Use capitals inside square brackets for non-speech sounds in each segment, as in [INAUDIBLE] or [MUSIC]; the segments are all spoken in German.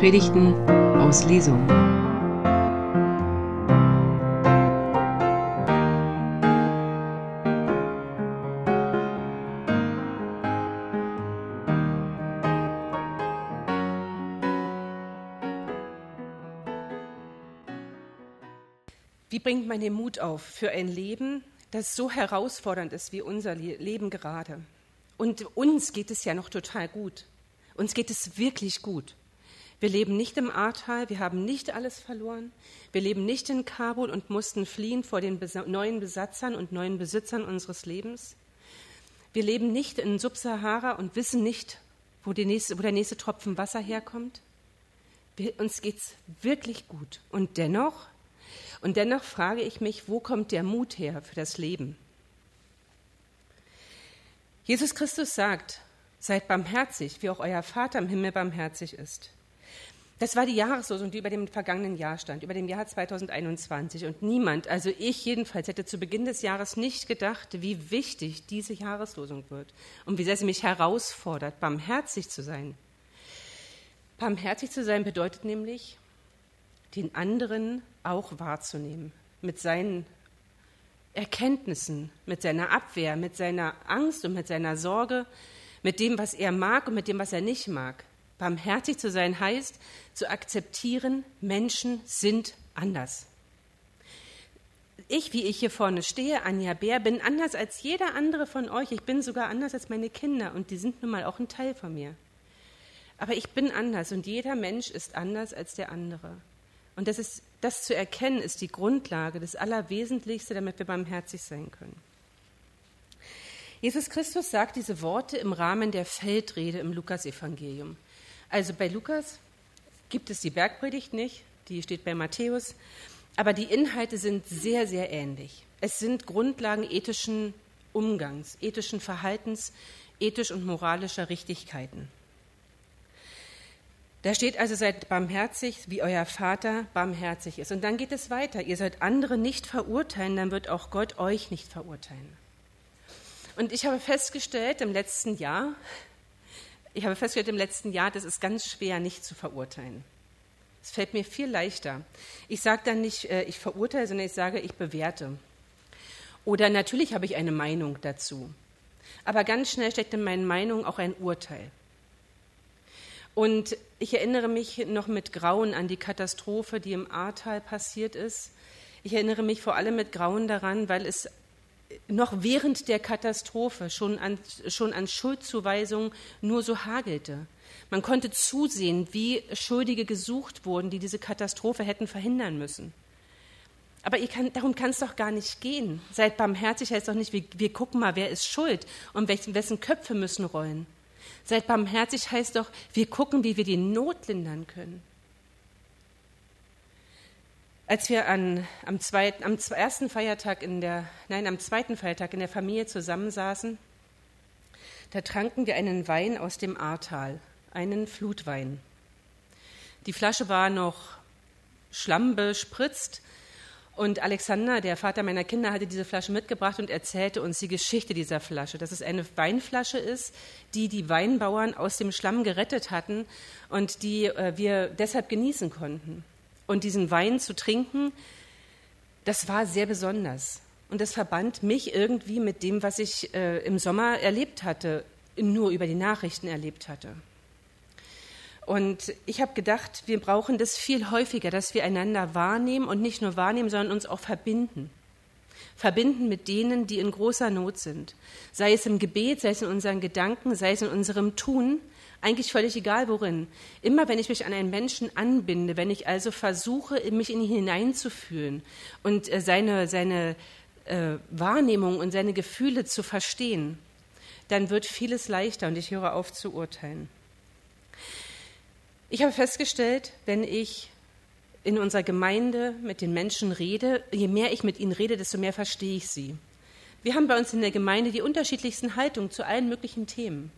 Predigten aus Lesung. Wie bringt man den Mut auf für ein Leben, das so herausfordernd ist wie unser Leben gerade? Und uns geht es ja noch total gut. Uns geht es wirklich gut. Wir leben nicht im Ahrtal, wir haben nicht alles verloren. Wir leben nicht in Kabul und mussten fliehen vor den neuen Besatzern und neuen Besitzern unseres Lebens. Wir leben nicht in Subsahara und wissen nicht, wo, nächste, wo der nächste Tropfen Wasser herkommt. Wir, uns es wirklich gut. Und dennoch, und dennoch frage ich mich, wo kommt der Mut her für das Leben? Jesus Christus sagt, seid barmherzig, wie auch euer Vater im Himmel barmherzig ist. Das war die Jahreslosung, die über dem vergangenen Jahr stand, über dem Jahr 2021. Und niemand, also ich jedenfalls, hätte zu Beginn des Jahres nicht gedacht, wie wichtig diese Jahreslosung wird und wie sehr sie mich herausfordert, barmherzig zu sein. Barmherzig zu sein bedeutet nämlich, den anderen auch wahrzunehmen, mit seinen Erkenntnissen, mit seiner Abwehr, mit seiner Angst und mit seiner Sorge, mit dem, was er mag und mit dem, was er nicht mag. Barmherzig zu sein heißt, zu akzeptieren, Menschen sind anders. Ich, wie ich hier vorne stehe, Anja Bär, bin anders als jeder andere von euch. Ich bin sogar anders als meine Kinder und die sind nun mal auch ein Teil von mir. Aber ich bin anders und jeder Mensch ist anders als der andere. Und das, ist, das zu erkennen, ist die Grundlage, das Allerwesentlichste, damit wir barmherzig sein können. Jesus Christus sagt diese Worte im Rahmen der Feldrede im Lukasevangelium. Also bei Lukas gibt es die Bergpredigt nicht, die steht bei Matthäus, aber die Inhalte sind sehr, sehr ähnlich. Es sind Grundlagen ethischen Umgangs, ethischen Verhaltens, ethisch und moralischer Richtigkeiten. Da steht also, seid barmherzig, wie euer Vater barmherzig ist. Und dann geht es weiter. Ihr sollt andere nicht verurteilen, dann wird auch Gott euch nicht verurteilen. Und ich habe festgestellt im letzten Jahr, ich habe festgestellt im letzten Jahr, das ist ganz schwer, nicht zu verurteilen. Es fällt mir viel leichter. Ich sage dann nicht, äh, ich verurteile, sondern ich sage, ich bewerte. Oder natürlich habe ich eine Meinung dazu. Aber ganz schnell steckt in meinen Meinungen auch ein Urteil. Und ich erinnere mich noch mit Grauen an die Katastrophe, die im Ahrtal passiert ist. Ich erinnere mich vor allem mit Grauen daran, weil es noch während der Katastrophe schon an, schon an Schuldzuweisungen nur so hagelte. Man konnte zusehen, wie Schuldige gesucht wurden, die diese Katastrophe hätten verhindern müssen. Aber kann, darum kann es doch gar nicht gehen. Seid barmherzig heißt doch nicht, wir, wir gucken mal, wer ist schuld und wessen, wessen Köpfe müssen rollen. Seid barmherzig heißt doch, wir gucken, wie wir die Not lindern können. Als wir an, am, zweiten, am ersten Feiertag in der, nein, am zweiten Feiertag in der Familie zusammensaßen, da tranken wir einen Wein aus dem Ahrtal, einen Flutwein. Die Flasche war noch schlammbespritzt und Alexander, der Vater meiner Kinder, hatte diese Flasche mitgebracht und erzählte uns die Geschichte dieser Flasche, dass es eine Weinflasche ist, die die Weinbauern aus dem Schlamm gerettet hatten und die äh, wir deshalb genießen konnten. Und diesen Wein zu trinken, das war sehr besonders. Und das verband mich irgendwie mit dem, was ich äh, im Sommer erlebt hatte, nur über die Nachrichten erlebt hatte. Und ich habe gedacht, wir brauchen das viel häufiger, dass wir einander wahrnehmen und nicht nur wahrnehmen, sondern uns auch verbinden. Verbinden mit denen, die in großer Not sind. Sei es im Gebet, sei es in unseren Gedanken, sei es in unserem Tun, eigentlich völlig egal worin. Immer wenn ich mich an einen Menschen anbinde, wenn ich also versuche, mich in ihn hineinzufühlen und äh, seine, seine äh, Wahrnehmung und seine Gefühle zu verstehen, dann wird vieles leichter und ich höre auf zu urteilen. Ich habe festgestellt, wenn ich in unserer Gemeinde mit den Menschen rede, je mehr ich mit ihnen rede, desto mehr verstehe ich sie. Wir haben bei uns in der Gemeinde die unterschiedlichsten Haltungen zu allen möglichen Themen.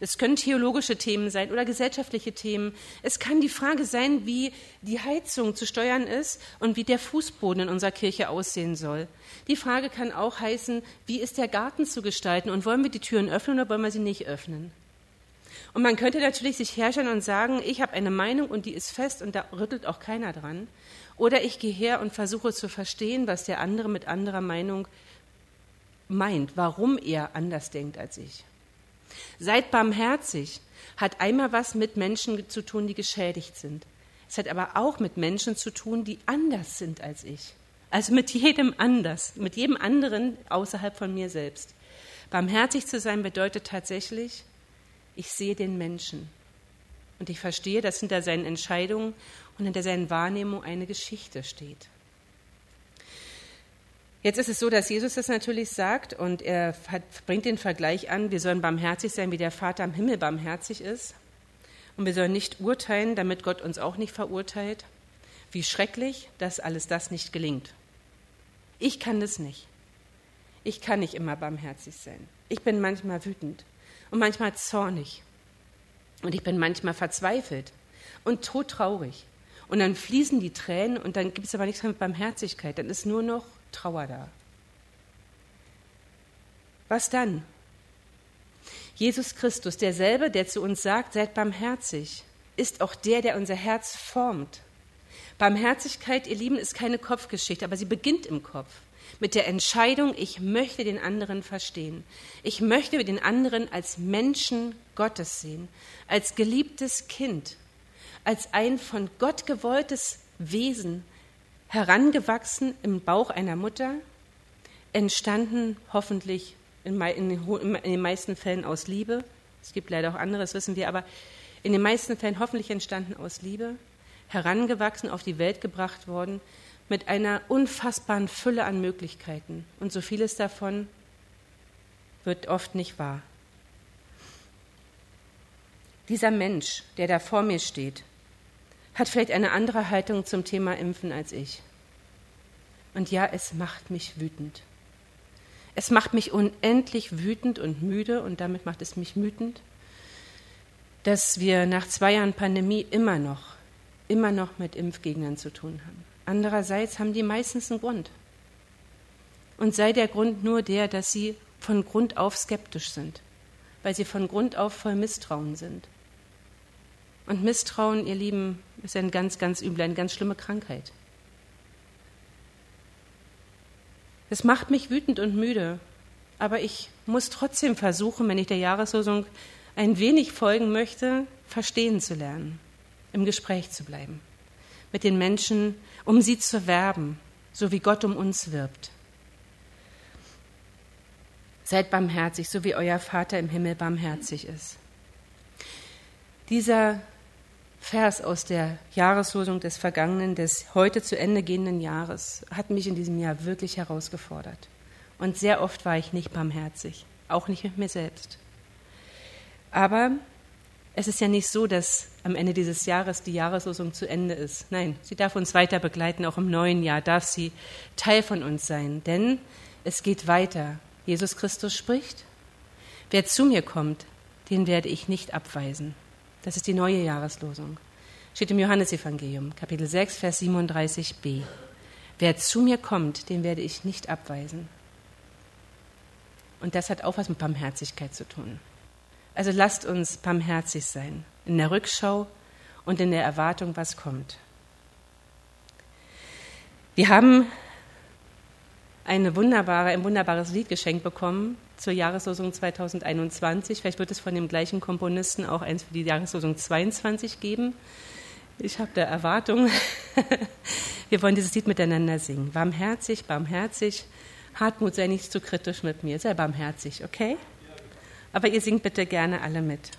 Das können theologische Themen sein oder gesellschaftliche Themen. Es kann die Frage sein, wie die Heizung zu steuern ist und wie der Fußboden in unserer Kirche aussehen soll. Die Frage kann auch heißen, wie ist der Garten zu gestalten und wollen wir die Türen öffnen oder wollen wir sie nicht öffnen? Und man könnte natürlich sich herstellen und sagen, ich habe eine Meinung und die ist fest und da rüttelt auch keiner dran. Oder ich gehe her und versuche zu verstehen, was der andere mit anderer Meinung meint, warum er anders denkt als ich. Seid barmherzig hat einmal was mit Menschen zu tun, die geschädigt sind. Es hat aber auch mit Menschen zu tun, die anders sind als ich. Also mit jedem anders, mit jedem anderen außerhalb von mir selbst. Barmherzig zu sein bedeutet tatsächlich, ich sehe den Menschen und ich verstehe, dass hinter seinen Entscheidungen und hinter seinen Wahrnehmungen eine Geschichte steht. Jetzt ist es so, dass Jesus das natürlich sagt und er bringt den Vergleich an, wir sollen barmherzig sein, wie der Vater im Himmel barmherzig ist. Und wir sollen nicht urteilen, damit Gott uns auch nicht verurteilt. Wie schrecklich, dass alles das nicht gelingt. Ich kann das nicht. Ich kann nicht immer barmherzig sein. Ich bin manchmal wütend und manchmal zornig. Und ich bin manchmal verzweifelt und todtraurig. Und dann fließen die Tränen und dann gibt es aber nichts mehr mit Barmherzigkeit. Dann ist nur noch Trauer da. Was dann? Jesus Christus, derselbe, der zu uns sagt, seid barmherzig, ist auch der, der unser Herz formt. Barmherzigkeit, ihr Lieben, ist keine Kopfgeschichte, aber sie beginnt im Kopf mit der Entscheidung, ich möchte den anderen verstehen. Ich möchte den anderen als Menschen Gottes sehen, als geliebtes Kind, als ein von Gott gewolltes Wesen, herangewachsen im Bauch einer Mutter, entstanden hoffentlich in, den meisten Fällen aus Liebe. Es gibt leider auch anderes, wissen wir, aber in den meisten Fällen hoffentlich entstanden aus Liebe, herangewachsen, auf die Welt gebracht worden, mit einer unfassbaren Fülle an Möglichkeiten. Und so vieles davon wird oft nicht wahr. Dieser Mensch, der da vor mir steht, hat vielleicht eine andere Haltung zum Thema Impfen als ich. Und ja, es macht mich wütend. Es macht mich unendlich wütend und müde und damit macht es mich wütend, dass wir nach zwei Jahren Pandemie immer noch, immer noch mit Impfgegnern zu tun haben. Andererseits haben die meistens einen Grund. Und sei der Grund nur der, dass sie von Grund auf skeptisch sind, weil sie von Grund auf voll Misstrauen sind. Und Misstrauen, ihr Lieben, ist ein ganz, ganz übel, eine ganz schlimme Krankheit. Es macht mich wütend und müde, aber ich muss trotzdem versuchen, wenn ich der Jahreslosung ein wenig folgen möchte, verstehen zu lernen, im Gespräch zu bleiben, mit den Menschen, um sie zu werben, so wie Gott um uns wirbt. Seid barmherzig, so wie euer Vater im Himmel barmherzig ist. Dieser Vers aus der Jahreslosung des vergangenen, des heute zu Ende gehenden Jahres hat mich in diesem Jahr wirklich herausgefordert. Und sehr oft war ich nicht barmherzig, auch nicht mit mir selbst. Aber es ist ja nicht so, dass am Ende dieses Jahres die Jahreslosung zu Ende ist. Nein, sie darf uns weiter begleiten, auch im neuen Jahr darf sie Teil von uns sein, denn es geht weiter. Jesus Christus spricht, wer zu mir kommt, den werde ich nicht abweisen. Das ist die neue Jahreslosung. Steht im Johannesevangelium, Kapitel 6, Vers 37b. Wer zu mir kommt, den werde ich nicht abweisen. Und das hat auch was mit Barmherzigkeit zu tun. Also lasst uns barmherzig sein, in der Rückschau und in der Erwartung, was kommt. Wir haben eine wunderbare, ein wunderbares Lied geschenkt bekommen zur Jahreslosung 2021. Vielleicht wird es von dem gleichen Komponisten auch eins für die Jahreslosung 22 geben. Ich habe da Erwartungen. [LAUGHS] Wir wollen dieses Lied miteinander singen. Barmherzig, barmherzig. Hartmut, sei nicht zu kritisch mit mir. Sei barmherzig, okay? Aber ihr singt bitte gerne alle mit.